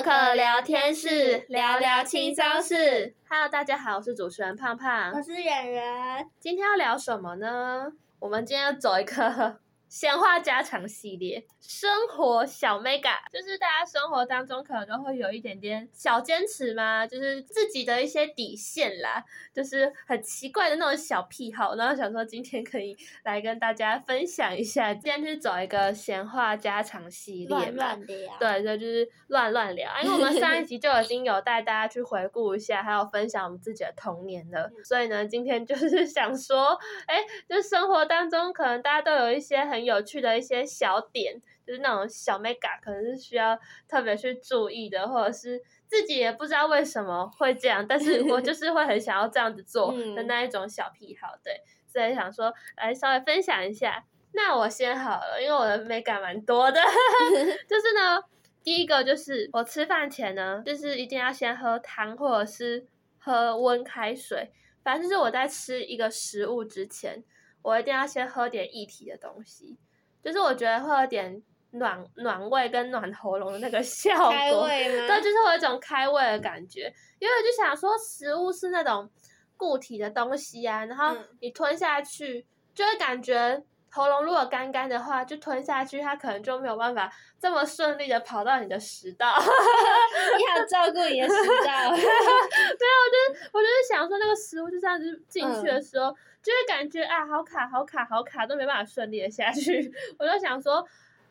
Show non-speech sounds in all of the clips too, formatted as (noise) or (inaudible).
乐可聊天室聊聊轻松事。Hello，大家好，我是主持人胖胖，我是圆圆。今天要聊什么呢？我们今天要走一个。闲话家常系列，生活小 mega，就是大家生活当中可能都会有一点点小坚持嘛，就是自己的一些底线啦，就是很奇怪的那种小癖好，然后想说今天可以来跟大家分享一下。今天是走一个闲话家常系列嘛，乱乱聊，对，就就是乱乱聊，因为我们上一集就已经有带大家去回顾一下，还有分享我们自己的童年了，所以呢，今天就是想说，哎，就生活当中可能大家都有一些很。有趣的一些小点，就是那种小 mega，可能是需要特别去注意的，或者是自己也不知道为什么会这样，但是我就 (laughs) 是会很想要这样子做的那一种小癖好，对，所以想说来稍微分享一下。那我先好了，因为我的 mega 蛮多的，(laughs) 就是呢，第一个就是我吃饭前呢，就是一定要先喝汤或者是喝温开水，反正就是我在吃一个食物之前。我一定要先喝点液体的东西，就是我觉得会有点暖暖胃跟暖喉咙的那个效果，开胃吗？对，就是会有一种开胃的感觉。因为我就想说，食物是那种固体的东西啊，然后你吞下去就会感觉喉咙如果干干的话，就吞下去它可能就没有办法这么顺利的跑到你的食道。(laughs) 你好照顾你的食道。(laughs) 对啊，我就我就是想说，那个食物就这样子进去的时候。嗯就会感觉啊，好卡，好卡，好卡，都没办法顺利的下去。(laughs) 我就想说，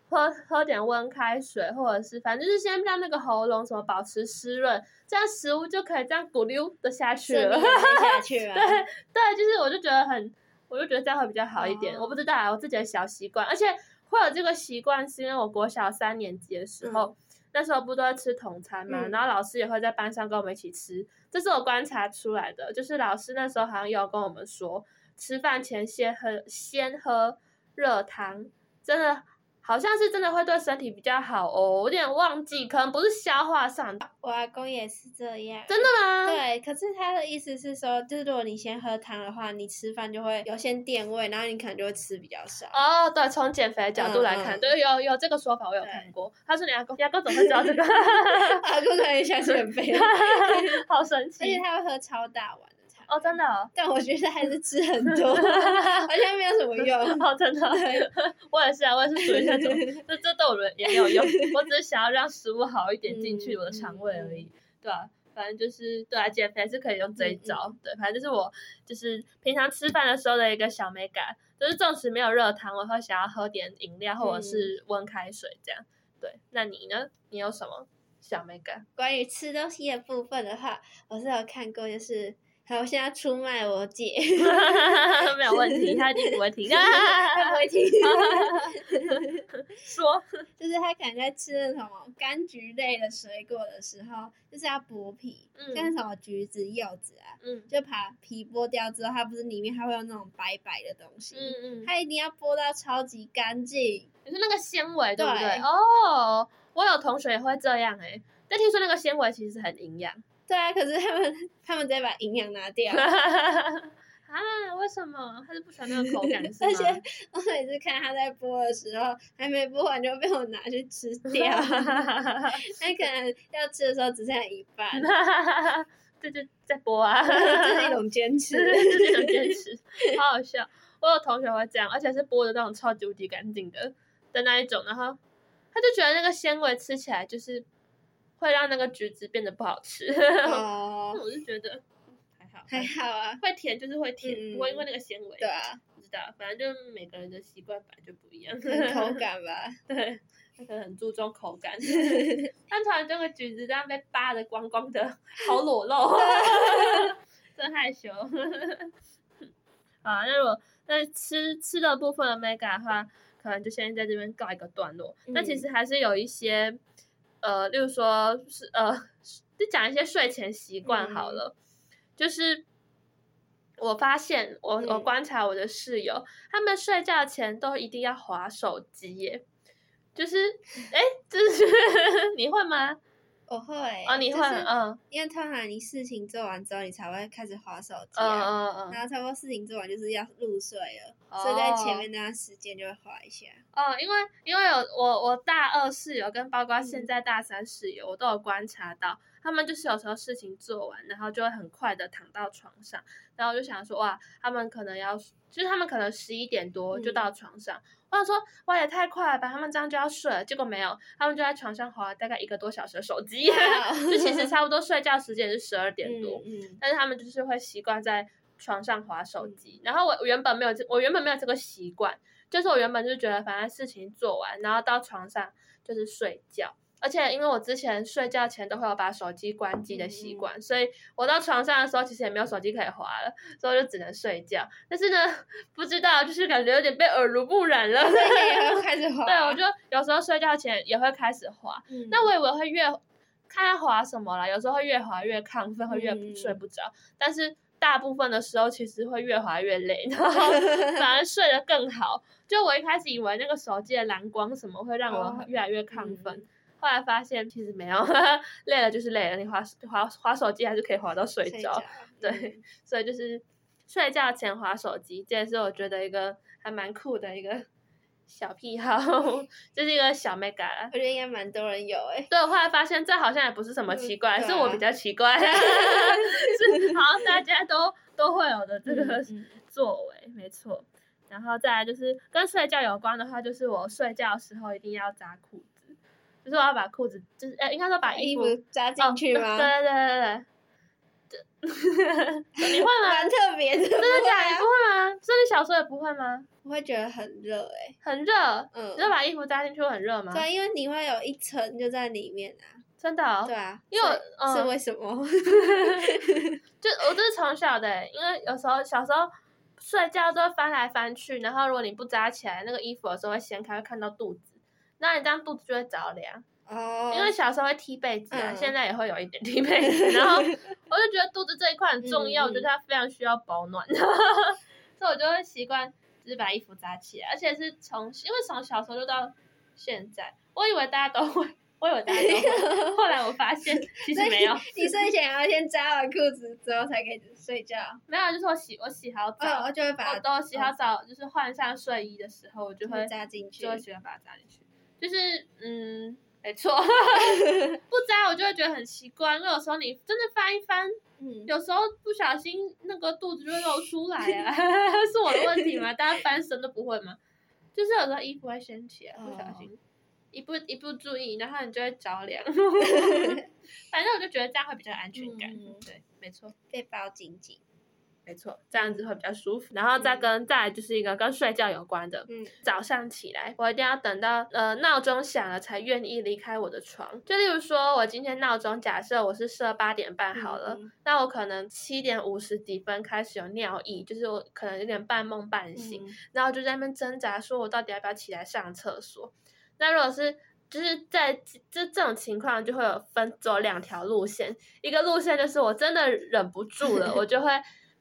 喝喝点温开水，或者是反正就是先让那个喉咙什么保持湿润，这样食物就可以这样咕溜的下去了。下去了。对对，就是我就觉得很，我就觉得这样会比较好一点。哦、我不知道啊，我自己的小习惯，而且会有这个习惯，是因为我国小三年级的时候。嗯那时候不都在吃同餐嘛，嗯、然后老师也会在班上跟我们一起吃，这是我观察出来的。就是老师那时候好像有跟我们说，吃饭前先喝先喝热汤，真的。好像是真的会对身体比较好哦，我有点忘记，可能不是消化上。我阿公也是这样。真的吗？对，可是他的意思是说，就是如果你先喝汤的话，你吃饭就会有先垫胃，然后你可能就会吃比较少。哦，对，从减肥的角度来看，对，有有这个说法，我有看过。他说你阿公，你阿公怎么会知道这个？(laughs) 阿公可能想减肥，(laughs) 好神奇。而且他会喝超大碗。哦，真的，哦，(laughs) 但我觉得还是吃很多，好像没有什么用。(laughs) 哦，真的，(laughs) 我也是啊，我也是属于那种，这这对我也没有用，我只是想要让食物好一点进去我的肠胃而已，嗯、对吧、啊？反正就是对啊，减肥是可以用这一招，嗯、对，反正就是我就是平常吃饭的时候的一个小美感，就是纵使没有热汤，我会想要喝点饮料或者是温开水这样。对，那你呢？你有什么小美感？关于吃东西的部分的话，我是有看过，就是。好，我现在出卖我姐，(laughs) 没有问题，他一定不会听，(laughs) 他不会听。说，(laughs) 就是他可能在吃那种柑橘类的水果的时候，就是要剥皮，嗯、像什么橘子、柚子啊，嗯，就把皮剥掉之后，它不是里面还会有那种白白的东西，嗯嗯，它一定要剥到超级干净，就是那个纤维，对不对？哦，我有同学也会这样哎、欸，但听说那个纤维其实很营养。对啊，可是他们他们在把营养拿掉 (laughs) 啊？为什么？他是不喜欢那个口感？(laughs) 而且我每次看他在播的时候，还没播完就被我拿去吃掉。(laughs) 他可能要吃的时候只剩下一半。这就在播啊，这是一种坚持，这是一种坚持，好好笑。我有同学会这样，而且是播的那种超级无敌干净的的那一种，然后他就觉得那个纤维吃起来就是。会让那个橘子变得不好吃，(laughs) 哦、我是觉得还好，还好啊，会甜就是会甜，嗯、不会因为那个纤维。对啊，不知道，反正就每个人的习惯本来就不一样，口 (laughs) 感吧。对，他可能很注重口感。(laughs) 但突然这个橘子这样被扒的光光的，好裸露，真害羞。啊，那如果在吃吃的部分的 mega 的话，可能就先在这边告一个段落。嗯、但其实还是有一些。呃，例如说是呃，就讲一些睡前习惯好了。嗯、就是我发现，我我观察我的室友，嗯、他们睡觉前都一定要划手机耶。就是，哎，就是 (laughs) 你会吗？我会。哦，你会，嗯。因为通常你事情做完之后，你才会开始划手机，嗯嗯嗯。然后差不多事情做完就是要入睡了，所以在前面那段时间就会划一下。哦，因为因为有我我大二室友跟包括现在大三室友，我都有观察到。他们就是有时候事情做完，然后就会很快的躺到床上，然后我就想说哇，他们可能要，就是他们可能十一点多就到床上，嗯、我想说哇也太快了吧，他们这样就要睡了，结果没有，他们就在床上滑了大概一个多小时的手机，哇 (laughs) 就其实差不多睡觉时间是十二点多，嗯嗯、但是他们就是会习惯在床上滑手机，嗯、然后我原本没有这，我原本没有这个习惯，就是我原本就觉得反正事情做完，然后到床上就是睡觉。而且因为我之前睡觉前都会有把手机关机的习惯，嗯、所以我到床上的时候其实也没有手机可以滑了，所以我就只能睡觉。但是呢，不知道就是感觉有点被耳濡目染了，对，也会 (laughs) 开始滑。对，我就有时候睡觉前也会开始滑。嗯、那我以为会越看要滑什么啦，有时候会越滑越亢奋，会越睡不着。嗯、但是大部分的时候其实会越滑越累，然后反而睡得更好。就我一开始以为那个手机的蓝光什么会让我越来越亢奋。嗯后来发现其实没有，(laughs) 累了就是累了，你滑滑滑手机还是可以滑到睡着，觉对，嗯、所以就是睡觉前滑手机，这也是我觉得一个还蛮酷的一个小癖好，(laughs) 这是一个小 mega 我觉得应该蛮多人有诶、欸。对，我后来发现这好像也不是什么奇怪，嗯啊、是我比较奇怪，(laughs) 是好像大家都都会有的这个作为，没错。然后再来就是跟睡觉有关的话，就是我睡觉的时候一定要扎裤子。就是我要把裤子，就是呃，应该说把衣服扎进去吗？(laughs) 对对对对对。(laughs) 你会吗？蛮特别的。真的假的？你不会吗？所以你小时候也不会吗？我会觉得很热诶。很热。嗯。你要把衣服扎进去会很热吗？对，因为你会有一层就在里面啊。真的？哦。对啊。因为我是为什么？(laughs) 就我就是从小的，因为有时候小时候睡觉都会翻来翻去，然后如果你不扎起来，那个衣服有时候会掀开，会看到肚子。那你这样肚子就会着凉哦，因为小时候会踢被子啊，嗯、现在也会有一点踢被子，然后我就觉得肚子这一块很重要，嗯、我觉得它非常需要保暖，嗯、(laughs) 所以我就会习惯就是把衣服扎起来，而且是从因为从小时候就到现在，我以为大家都会，我以为大家都会，(laughs) 后来我发现其实没有，你睡前要先扎完裤子之后才可以睡觉，没有，就是我洗我洗好澡，哦、我就会把我都洗好澡，就是换上睡衣的时候，我就会扎进去，就会喜欢把它扎进去。就是嗯，没错，(laughs) 不扎我就会觉得很奇怪，因为有时候你真的翻一翻，嗯，有时候不小心那个肚子就会露出来啊，(laughs) 是我的问题吗？大家翻身都不会吗？就是有时候衣服会掀起来，不小心，哦、一不一不注意，然后你就会着凉。(laughs) 反正我就觉得这样会比较安全感，嗯、对，没错，被包紧紧。没错，这样子会比较舒服。然后再跟、嗯、再来就是一个跟睡觉有关的，嗯，早上起来我一定要等到呃闹钟响了才愿意离开我的床。就例如说，我今天闹钟假设我是设八点半好了，嗯、那我可能七点五十几分开始有尿意，就是我可能有点半梦半醒，嗯、然后就在那边挣扎，说我到底要不要起来上厕所。那如果是就是在这这种情况，就会有分走两条路线，一个路线就是我真的忍不住了，我就会。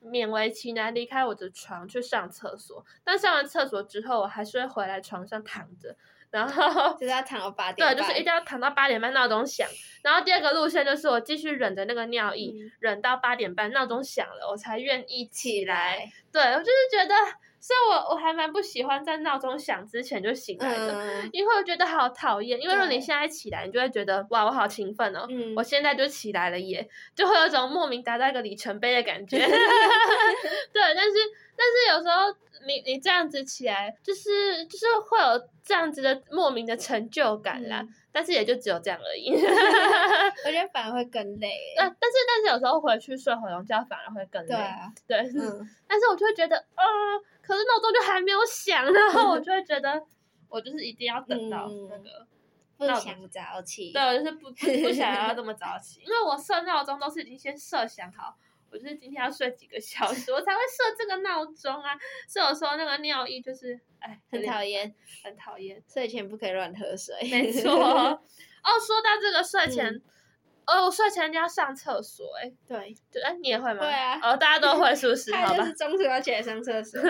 勉为其难离开我的床去上厕所，但上完厕所之后，我还是会回来床上躺着，然后就是要躺到八 (laughs) 点半，对，就是一定要躺到八点半闹钟响。然后第二个路线就是我继续忍着那个尿意，嗯、忍到八点半闹钟响了，我才愿意。起来对，我就是觉得。所以我我还蛮不喜欢在闹钟响之前就醒来的，嗯、因为我觉得好讨厌。因为如果你现在起来，你就会觉得哇，我好勤奋哦，嗯、我现在就起来了耶，就会有一种莫名达到一个里程碑的感觉。(laughs) 对，但是但是有时候你你这样子起来，就是就是会有这样子的莫名的成就感啦。嗯、但是也就只有这样而已。(laughs) 我觉得反而会更累。(laughs) 那但是但是有时候回去睡回笼觉反而会更累。对啊，对，嗯、(laughs) 但是我就会觉得啊。呃可是闹钟就还没有响，然后我就会觉得，我就是一定要等到那个，不想早起。对，我就是不不不想要这么早起，因为我设闹钟都是已经先设想好，我就是今天要睡几个小时，我才会设这个闹钟啊。所以有时候那个尿意就是，哎，很讨厌，很讨厌。睡前不可以乱喝水。没错。(laughs) 哦，说到这个睡前。嗯哦，我睡前一定要上厕所，哎，对，对哎，你也会吗？对啊，哦，大家都会，是不是？(laughs) 好吧。中途要起来上厕所。(laughs)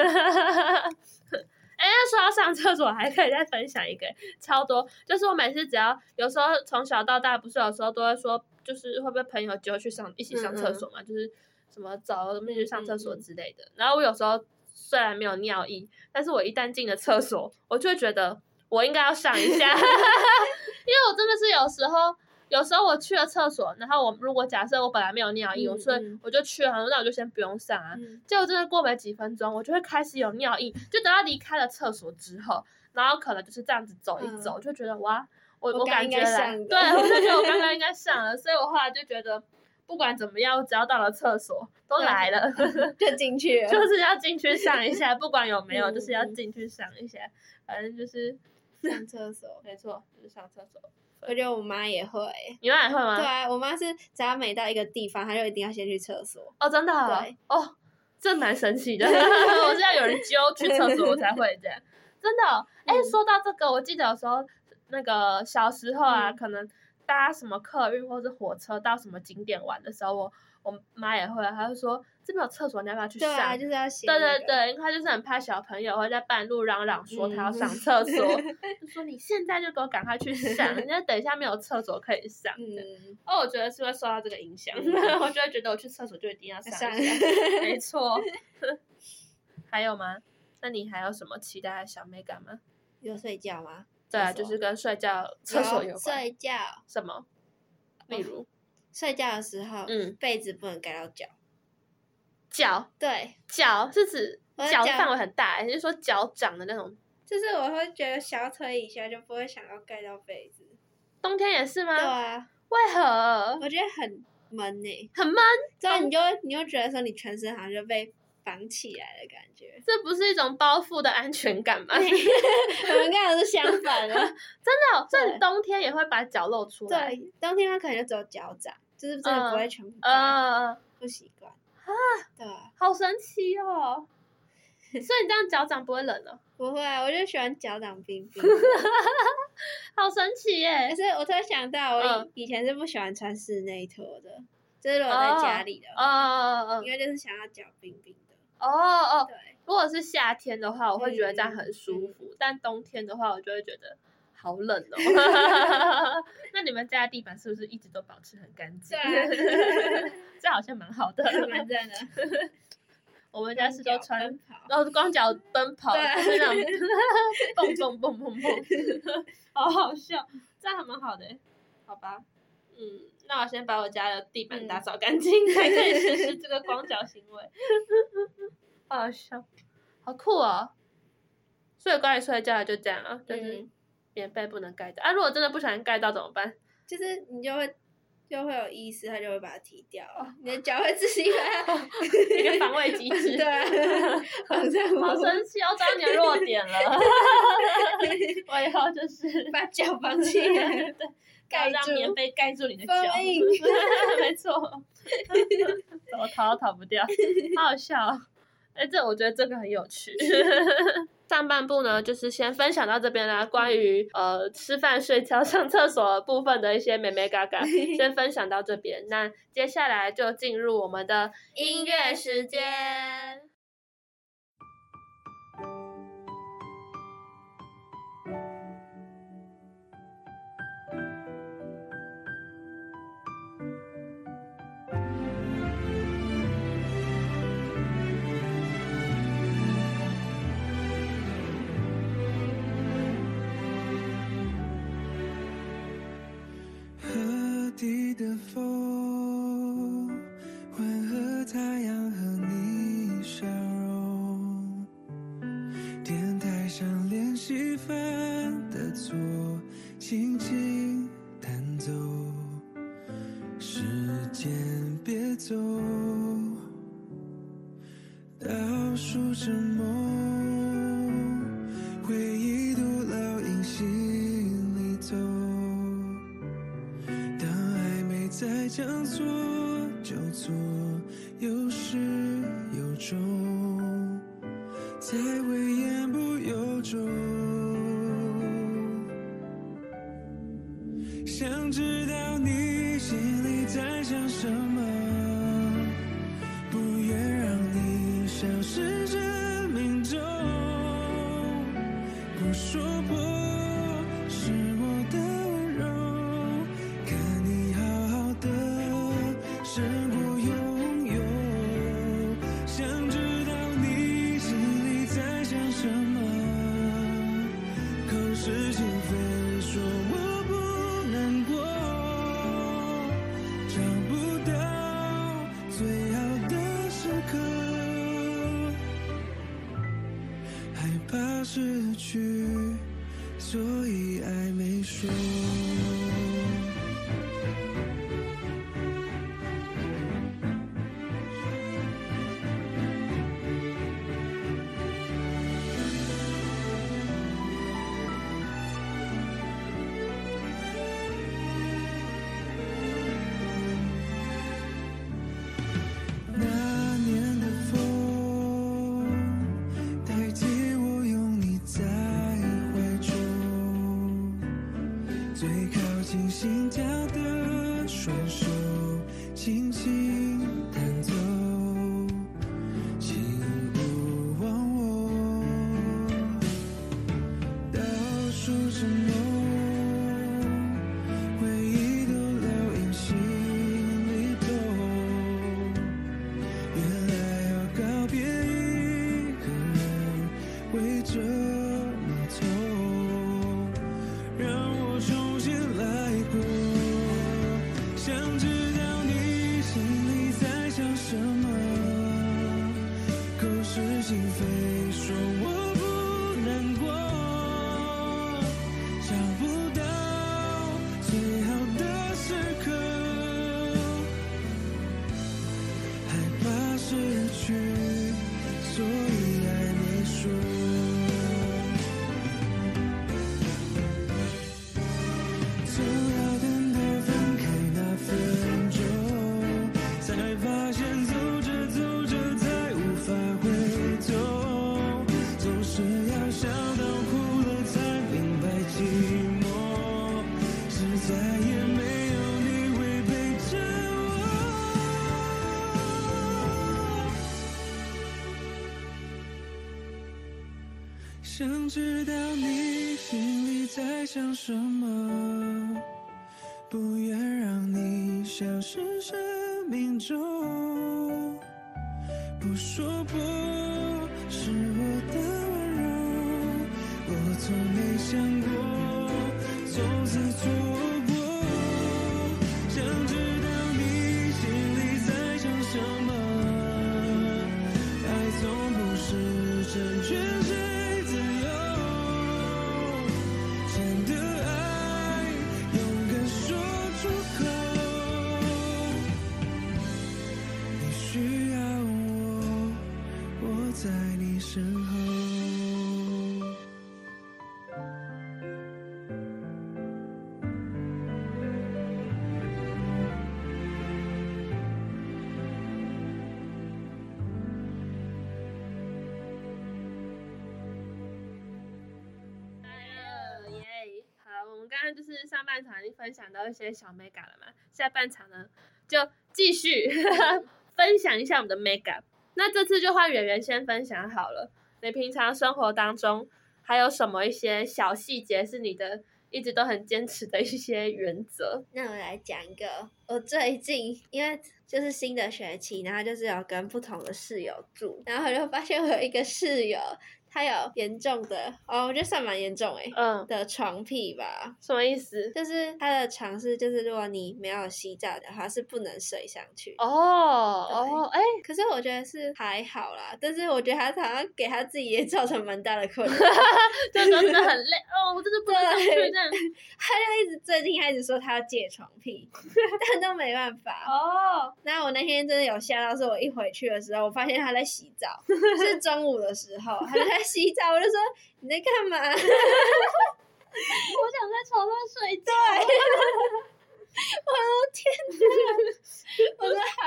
哎，说到上厕所，还可以再分享一个，超多。就是我每次只要有时候从小到大，不是有时候都会说，就是会不会朋友就去上一起上厕所嘛？嗯嗯就是什么走，什么去上厕所之类的。然后我有时候虽然没有尿意，但是我一旦进了厕所，我就会觉得我应该要上一下，(laughs) 因为我真的是有时候。有时候我去了厕所，然后我如果假设我本来没有尿意，我、所以我就去了，那我就先不用上啊。嗯、结果真的过没几分钟，我就会开始有尿意，就等到离开了厕所之后，然后可能就是这样子走一走，嗯、就觉得哇，我我感觉来，对，我就觉得我刚刚应该上了，(laughs) 所以我后来就觉得不管怎么样，我只要到了厕所都来了，就进去，(laughs) 就是要进去上一下，不管有没有，就是要进去上一下，反正就是上厕所，(laughs) 没错，就是上厕所。我觉得我妈也会，你妈也会吗？对啊，我妈是只要每到一个地方，她就一定要先去厕所。哦，真的？对，哦，这蛮神奇的。我是要有人揪去厕所，我才会这样。真的？哎，说到这个，我记得有时候那个小时候啊，可能搭什么客运或者火车到什么景点玩的时候，我。我妈也会，她就说这边有厕所，你要不要去上？对啊，就是要写。对对对，因为她就是很怕小朋友会在半路嚷嚷说他要上厕所，(laughs) 就说你现在就给我赶快去上，(laughs) 人家等一下没有厕所可以上。嗯。哦，我觉得是会受到这个影响，我就会觉得我去厕所就一定要上一下。没错。(laughs) 还有吗？那你还有什么期待的小美感吗？有睡觉吗？对啊，就是跟睡觉厕所有关。睡觉。什么？例如。睡觉的时候，嗯，被子不能盖到脚。脚，对，脚是指脚范围很大，还是说脚掌的那种？就是我会觉得小腿以下就不会想要盖到被子。冬天也是吗？对啊。为何？我觉得很闷呢。很闷。对啊，你就你就觉得说你全身好像就被绑起来的感觉。这不是一种包覆的安全感吗？(laughs) 我们刚好是相反的。(laughs) 真的，所以冬天也会把脚露出来。对，冬天它可能就只有脚掌。就是真的不会全部盖，不习惯啊，对，好神奇哦！所以你这样脚掌不会冷了？(laughs) 不会，我就喜欢脚掌冰冰。好神奇耶！所以我突然想到，我以前是不喜欢穿室内拖的，就是我在家里的，哦哦哦，因为就是想要脚冰冰的。哦哦，如果是夏天的话，我会觉得这样很舒服，但冬天的话，我就会觉得。好冷哦！(laughs) (laughs) 那你们家的地板是不是一直都保持很干净？对，(laughs) 这好像蛮好的，蛮赞的。我们家是都穿，然后光脚奔跑，就是那种蹦蹦蹦蹦蹦，好好笑，这样还蛮好的。好吧，嗯，那我先把我家的地板打扫干净，才可以实施这个光脚行为。好 (laughs) 好笑，好酷哦！所以关于睡觉就这样啊，就是。棉被不能盖到啊！如果真的不小心盖到怎么办？就是你就会就会有意识，他就会把它踢掉。你的脚会自己把它一个防卫机制。(laughs) 对，好神奇，要找你的弱点了。(laughs) 我以后就是把脚绑起来，对，(laughs) 盖让棉被盖住你的脚。(laughs) 没错，(laughs) 怎么逃都逃不掉，好好笑。哎，这我觉得这个很有趣。上半部呢，就是先分享到这边啦。关于呃吃饭、睡觉、上厕所部分的一些美眉嘎嘎，先分享到这边。那接下来就进入我们的音乐时间。的想你消失生命中。不说破是我的温柔，我从没想过从此错上半场已经分享到一些小 mega 了嘛，下半场呢就继续 (laughs) 分享一下我们的 mega。那这次就换圆圆先分享好了。你平常生活当中还有什么一些小细节是你的一直都很坚持的一些原则？那我来讲一个，我最近因为就是新的学期，然后就是有跟不同的室友住，然后我就发现我有一个室友。他有严重的哦，我觉得算蛮严重诶，嗯，的床癖吧？什么意思？就是他的床是，就是如果你没有洗澡的话，是不能睡上去。哦哦，哎，可是我觉得是还好啦，但是我觉得他好像给他自己也造成蛮大的困扰，(laughs) 就真的很累 (laughs) 哦，我真的不能睡这样。他就一直最近开始说他要戒床癖，(laughs) 但都没办法。哦，那我那天真的有吓到，是我一回去的时候，我发现他在洗澡，是中午的时候，他就在。洗澡，我就说你在干嘛？(laughs) 我想在床上睡觉。(laughs) 我的天哪！我说好，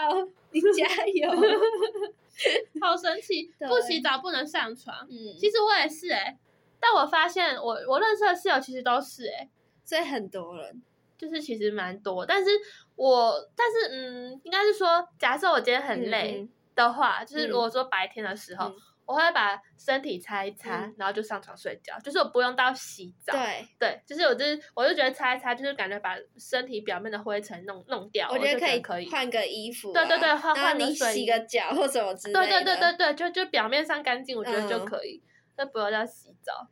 你加油。(laughs) 好神奇，不洗澡不能上床。嗯，其实我也是哎、欸，但我发现我我认识的室友其实都是哎、欸，所以很多人就是其实蛮多。但是我但是嗯，应该是说，假设我今天很累的话，嗯、就是如果说白天的时候。嗯我会把身体擦一擦，嗯、然后就上床睡觉，就是我不用到洗澡。对对，就是我就是我就觉得擦一擦，就是感觉把身体表面的灰尘弄弄掉。我觉得可以可以换个衣服，对对对，换换你洗个脚或什么之类的。对对对对对，就就表面上干净，我觉得就可以，那、嗯、不用到洗澡。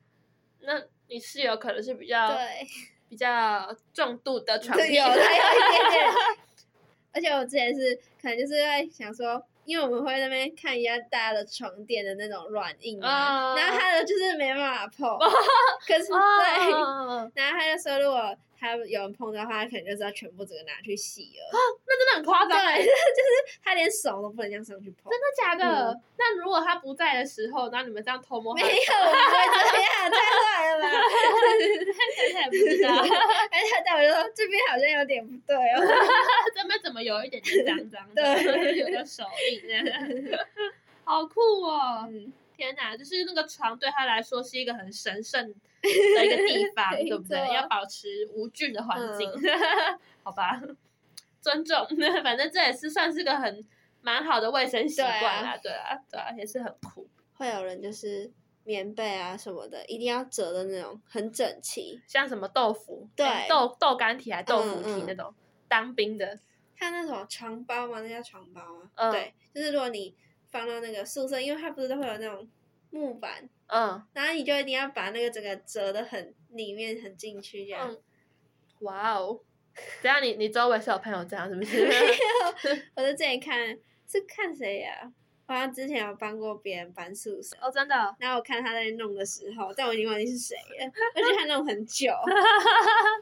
那你室友可能是比较对比较重度的 (laughs) 床癖，有还有一点点。而且我之前是可能就是在想说。因为我们会在那边看一下大家的床垫的那种软硬啊，uh, 然后他的就是没办法碰，uh, 可是对，uh, 然后他就说如果他有人碰的话，他可能就是要全部整个拿去洗了。啊，那真的很夸张。对，(laughs) 就是他连手都不能这样上去碰。真的假的？嗯、那如果他不在的时候，然后你们这样偷摸？没有，不会这样，太坏了吧？他也不知道。哎，他带我就说这边好像有点不对哦。(laughs) 这边怎么有一点点脏脏的？对，有个手印，(laughs) 好酷哦！嗯、天哪，就是那个床对他来说是一个很神圣 (laughs) 的一个地方，对不对？要保持无菌的环境，嗯、(laughs) 好吧？尊重，反正这也是算是个很蛮好的卫生习惯啦，对啊，对啊，也是很酷。会有人就是棉被啊什么的，一定要折的那种很整齐，像什么豆腐，对，豆豆干体还豆腐体那种，当兵的。看那种床包吗？那叫床包吗？对，就是如果你放到那个宿舍，因为它不是都会有那种木板，嗯，然后你就一定要把那个整个折的很里面很进去这样。哇哦！等下你你周围是有朋友这样是不是？(laughs) (laughs) 我在这里看，是看谁呀？好像之前有帮过别人搬宿舍哦，真的。然后我看他在弄的时候，但我已经忘记是谁了，(laughs) 而且他弄很久。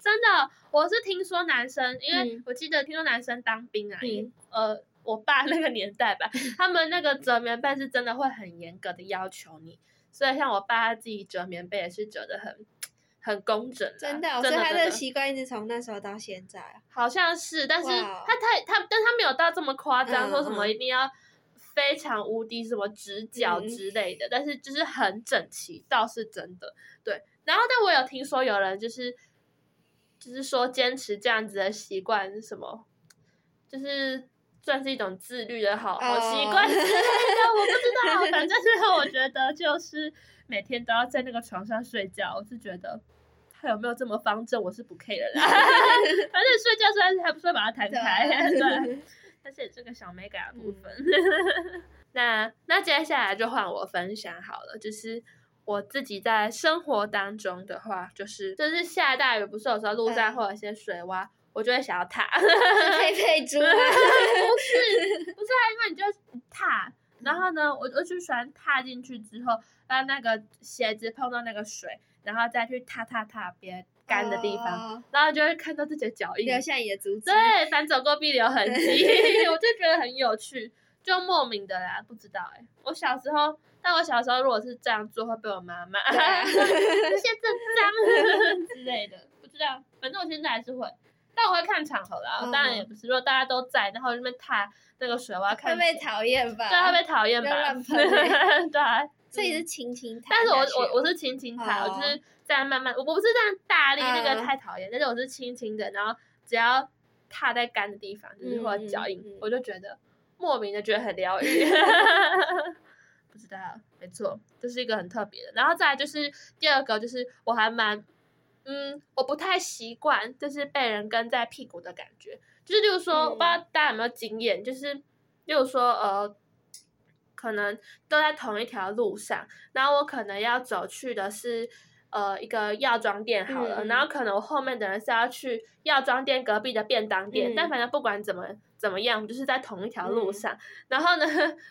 真的，我是听说男生，因为我记得听说男生当兵啊，嗯、呃，我爸那个年代吧，他们那个折棉被是真的会很严格的要求你，所以像我爸他自己折棉被也是折的很很工整。真的，所以他的习惯一直从那时候到现在。好像是，但是他太他，但他没有到这么夸张，嗯、说什么一定要。非常无敌什么直角之类的，嗯、但是就是很整齐，倒是真的。对，然后但我有听说有人就是，就是说坚持这样子的习惯，什么，就是算是一种自律的好好习惯之类的，我不知道。反正是我觉得 (laughs) 就是每天都要在那个床上睡觉，我是觉得他有没有这么方正，我是不 care 的啦。(laughs) 反正睡觉虽然还不是把它弹开，对。(laughs) 而且这个小美感的部分，嗯、那那接下来就换我分享好了。就是我自己在生活当中的话，就是就是下大雨，不是有时候路上会有一些水洼，嗯、我就会想要踏。(laughs) 佩佩猪？不是，不是，(laughs) 因为你就踏，然后呢，我我就喜欢踏进去之后，让那个鞋子碰到那个水，然后再去踏踏踏别。干的地方，oh, 然后就会看到自己的脚印，留下你的足迹。对，反走过必留痕迹，(laughs) 我就觉得很有趣，就莫名的啦，不知道哎、欸。我小时候，但我小时候如果是这样做，会被我妈骂，这些真脏之类的，不知道。反正我现在还是会，但我会看场合啦。Oh. 当然也不是，如果大家都在，然后那边踏那个水，我要看。会被讨厌吧？对，会被讨厌吧？对啊。所以是轻轻踏，但是我我我是轻轻踏，我就是这样慢慢，我不是这样大力，那个太讨厌。但是我是轻轻的，然后只要踏在干的地方，就是或者脚印，我就觉得莫名的觉得很疗愈。(laughs) 不知道，没错，这是一个很特别的。然后再来就是第二个，就是我还蛮，嗯，我不太习惯，就是被人跟在屁股的感觉。就是例如说，我不知道大家有没有经验，就是例如说，呃。可能都在同一条路上，然后我可能要走去的是，呃，一个药妆店好了，嗯、然后可能我后面的人是要去药妆店隔壁的便当店，嗯、但反正不管怎么怎么样，就是在同一条路上。嗯、然后呢，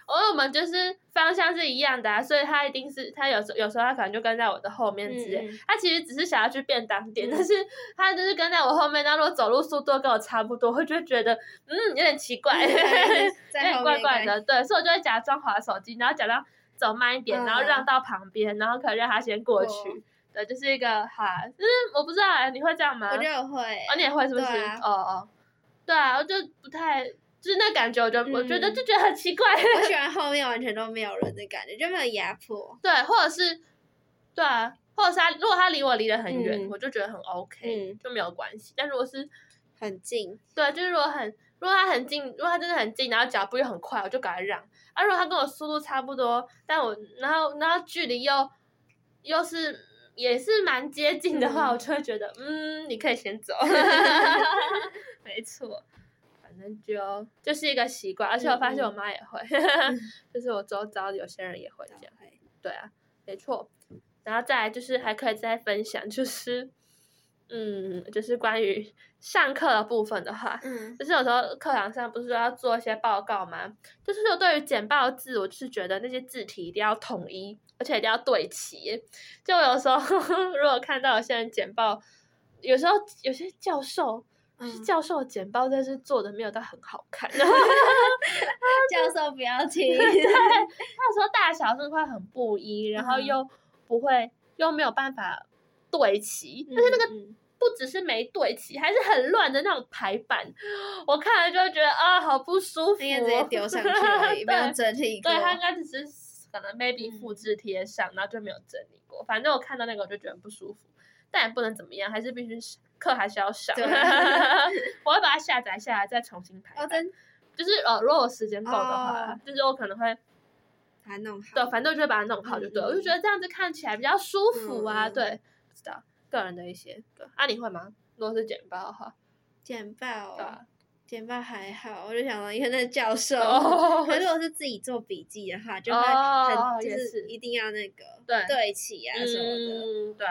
我 (laughs) 我们就是方向是一样的啊，所以他一定是他有时有时候他可能就跟在我的后面之类。嗯、他其实只是想要去便当店，嗯、但是他就是跟在我后面。那如果走路速度跟我差不多，我就会觉得嗯有点奇怪，有点 (laughs) 怪怪的。对，所以我就会假装滑手机，然后假装走慢一点，嗯、然后让到旁边，然后可能让他先过去。哦对，就是一个哈，就是我不知道哎，你会这样吗？我觉得我会。哦，你也会是不是？哦哦，对啊，我就不太，就是那感觉，我就我觉得就觉得很奇怪。我喜 (laughs) 欢后面完全都没有人的感觉，就没有压迫。对，或者是，对啊，或者是他如果他离我离得很远，我就觉得很 OK，就没有关系。但如果是很近，对，就是如果很，如果他很近，如果他真的很近，然后脚步又很快，我就赶快让。啊，如果他跟我速度差不多，但我然后然后距离又又是。也是蛮接近的话，嗯、我就会觉得，嗯，你可以先走。(laughs) 没错，反正就就是一个习惯，而且我发现我妈也会，嗯、(laughs) 就是我周遭有些人也会这样。嗯、对啊，没错。然后再来就是还可以再分享，就是，(laughs) 嗯，就是关于上课的部分的话，嗯，就是有时候课堂上不是说要做一些报告吗？就是说对于简报字，我就是觉得那些字体一定要统一。而且一定要对齐，就有时候呵呵 (laughs) 如果看到有些人简报，有时候有些教授，嗯、教授简报但是做的没有到很好看，(laughs) 教授不要听，对，(laughs) 他说大小是会很不一，然后又不会、嗯、又没有办法对齐，但是那个不不只是没对齐，还是很乱的那种排版，我看了就会觉得啊，好不舒服。应该直接丢上去而已，没有整理过。对，他应该只是可能 maybe 复制贴上，嗯、然后就没有整理过。反正我看到那个我就觉得不舒服，但也不能怎么样，还是必须课还是要上。(laughs) 我会把它下载下来再重新排就是呃，如果我时间够的话，哦、就是我可能会。把它弄好，对，反正我就会把它弄好就对了。嗯、我就觉得这样子看起来比较舒服啊，嗯、对，不知道个人的一些。对，啊，你会吗？如果是简报的话，简报，对啊，简报还好，我就想说，因为那教授，哦、可是如果 (laughs) 是自己做笔记的话，就会很、哦、就是一定要那个对对齐啊什么的，嗯、对。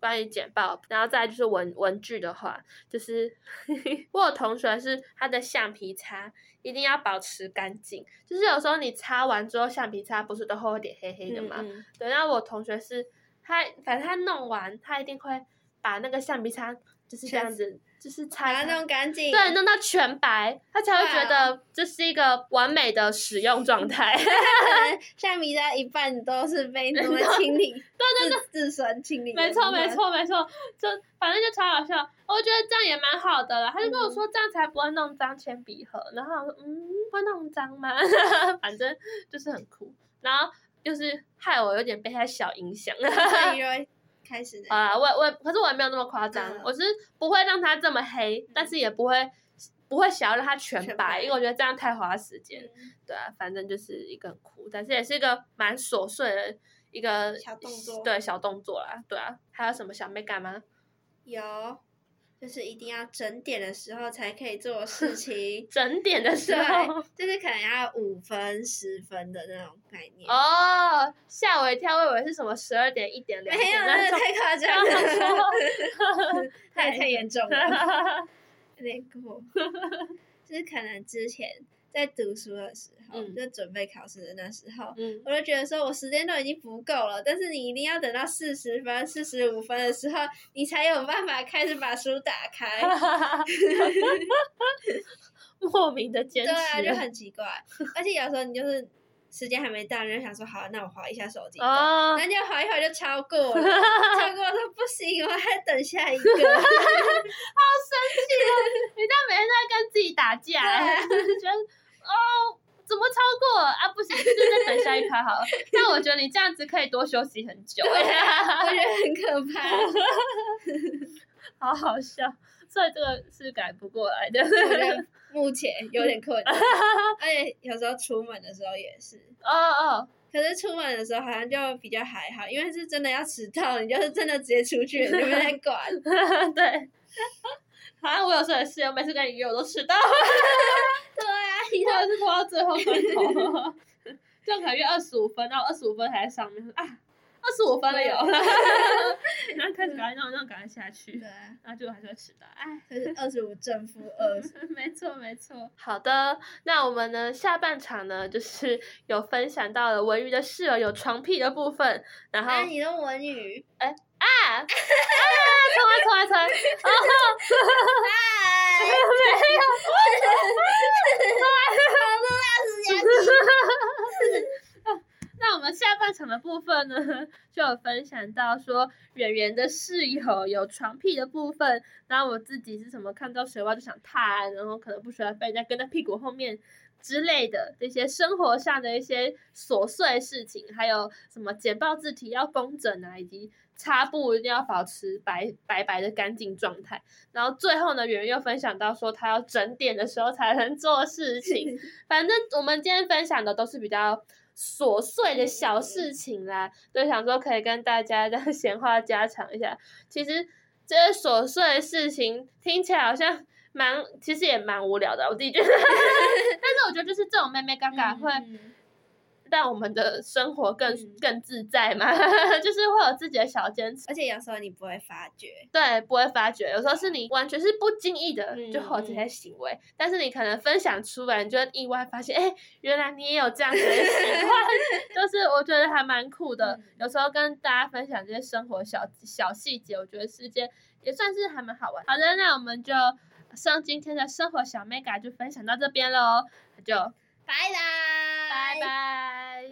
关于简报，然后再就是文文具的话，就是 (laughs) 我有同学是他的橡皮擦一定要保持干净，就是有时候你擦完之后，橡皮擦不是都会有点黑黑的嘛？嗯嗯对，然后我同学是他，反正他弄完，他一定会把那个橡皮擦就是这样子。就是擦弄干净，对，弄到全白，他才会觉得这是一个完美的使用状态。橡皮擦一半都是被弄来 (laughs) 清理，(laughs) 对对对，自身清理。没错没错没错，就反正就超好笑。我觉得这样也蛮好的了，他就跟我说这样才不会弄脏铅笔盒。然后我说嗯，会弄脏吗？(laughs) 反正就是很酷，然后就是害我有点被他小影响。开始啊，我我可是我也没有那么夸张，嗯、我是不会让它这么黑，嗯、但是也不会不会想要让它全白，全白因为我觉得这样太花时间。嗯、对啊，反正就是一个很酷，但是也是一个蛮琐碎的一个小动作，对小动作啦。对啊，还有什么小美感吗？有。就是一定要整点的时候才可以做事 (laughs) 情，整点的时候，就是可能要五分、十分的那种概念。哦，吓我一跳，我以为是什么十二点、一点、两点那种，太夸张了，(laughs) 太太严重了，(laughs) 有点过，就是可能之前。在读书的时候，嗯、就准备考试的那时候，嗯、我就觉得说，我时间都已经不够了，但是你一定要等到四十分、四十五分的时候，你才有办法开始把书打开。(laughs) 莫名的坚持，对啊，就很奇怪。而且有时候你就是时间还没到，你就想说，好，那我划一下手机，哦、然后就滑一划就超过了，(laughs) 超过说不行，我还等下一个，(laughs) 好生气哦！你这样每天都在跟自己打架，觉得。哦，怎么超过啊？不行，就再等下一排好了。但我觉得你这样子可以多休息很久。对啊，(laughs) 我觉得很可怕，好好笑。所以这个是改不过来的，目前有点困难。(laughs) 而且有时候出门的时候也是。哦哦。可是出门的时候好像就比较还好，因为是真的要迟到，你就是真的直接出去，你没在管。(laughs) 对。好像我有时候也是，我每次跟你约我都迟到。对啊，你或者是拖到最后分头，(laughs) 就可能约二十五分，然后二十五分还在上面，啊，二十五分了有，(laughs) 然后开始赶快让让赶快下去，对，然后就还是会迟到，哎，就是二十五正负二十，(laughs) 没错没错。好的，那我们呢下半场呢就是有分享到了文娱的室友有床癖的部分，然后你的文娱，哎。啊！啊！重来，重来，重来！啊！(laughs) 没有，好多大时间。那我们下半场的部分呢，就有分享到说，圆圆的室友有床屁的部分，然后我自己是什么看到水洼就想踏，然后可能不喜欢被人家跟在屁股后面之类的这些生活上的一些琐碎事情，还有什么简报字体要工整啊，以及。擦布一定要保持白白白的干净状态，然后最后呢，圆圆又分享到说，他要整点的时候才能做事情。(laughs) 反正我们今天分享的都是比较琐碎的小事情啦，就想说可以跟大家 (laughs) 这样闲话家常一下。其实这些琐碎的事情听起来好像蛮，其实也蛮无聊的，我自己觉得。(laughs) 但是我觉得就是这种妹妹尴尬会。让我们的生活更、嗯、更自在嘛，(laughs) 就是会有自己的小坚持，而且有时候你不会发觉，对，不会发觉，有时候是你完全是不经意的、嗯、就会有这些行为，嗯、但是你可能分享出来，你就意外发现，哎，原来你也有这样子的习惯，(laughs) 就是我觉得还蛮酷的。嗯、有时候跟大家分享这些生活小小细节，我觉得是件也算是还蛮好玩。好的，那我们就上今天的生活小 mega 就分享到这边喽，那就拜拜，拜拜。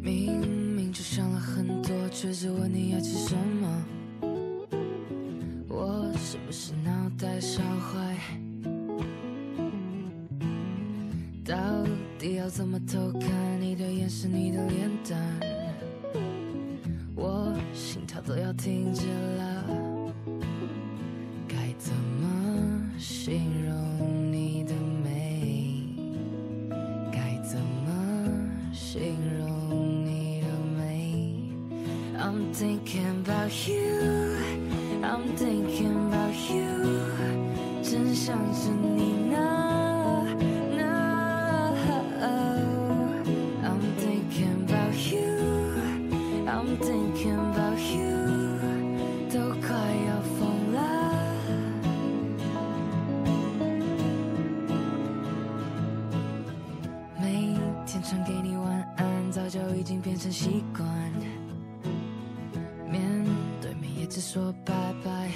明明就想了很多，却只问你要吃什么。我是不是脑袋烧坏？到底要怎么偷看你的眼神，你的脸蛋？我心跳都要停止了，习惯，面对面也。只说拜拜，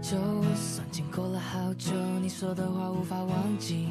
就算经过了好久，你说的话无法忘记，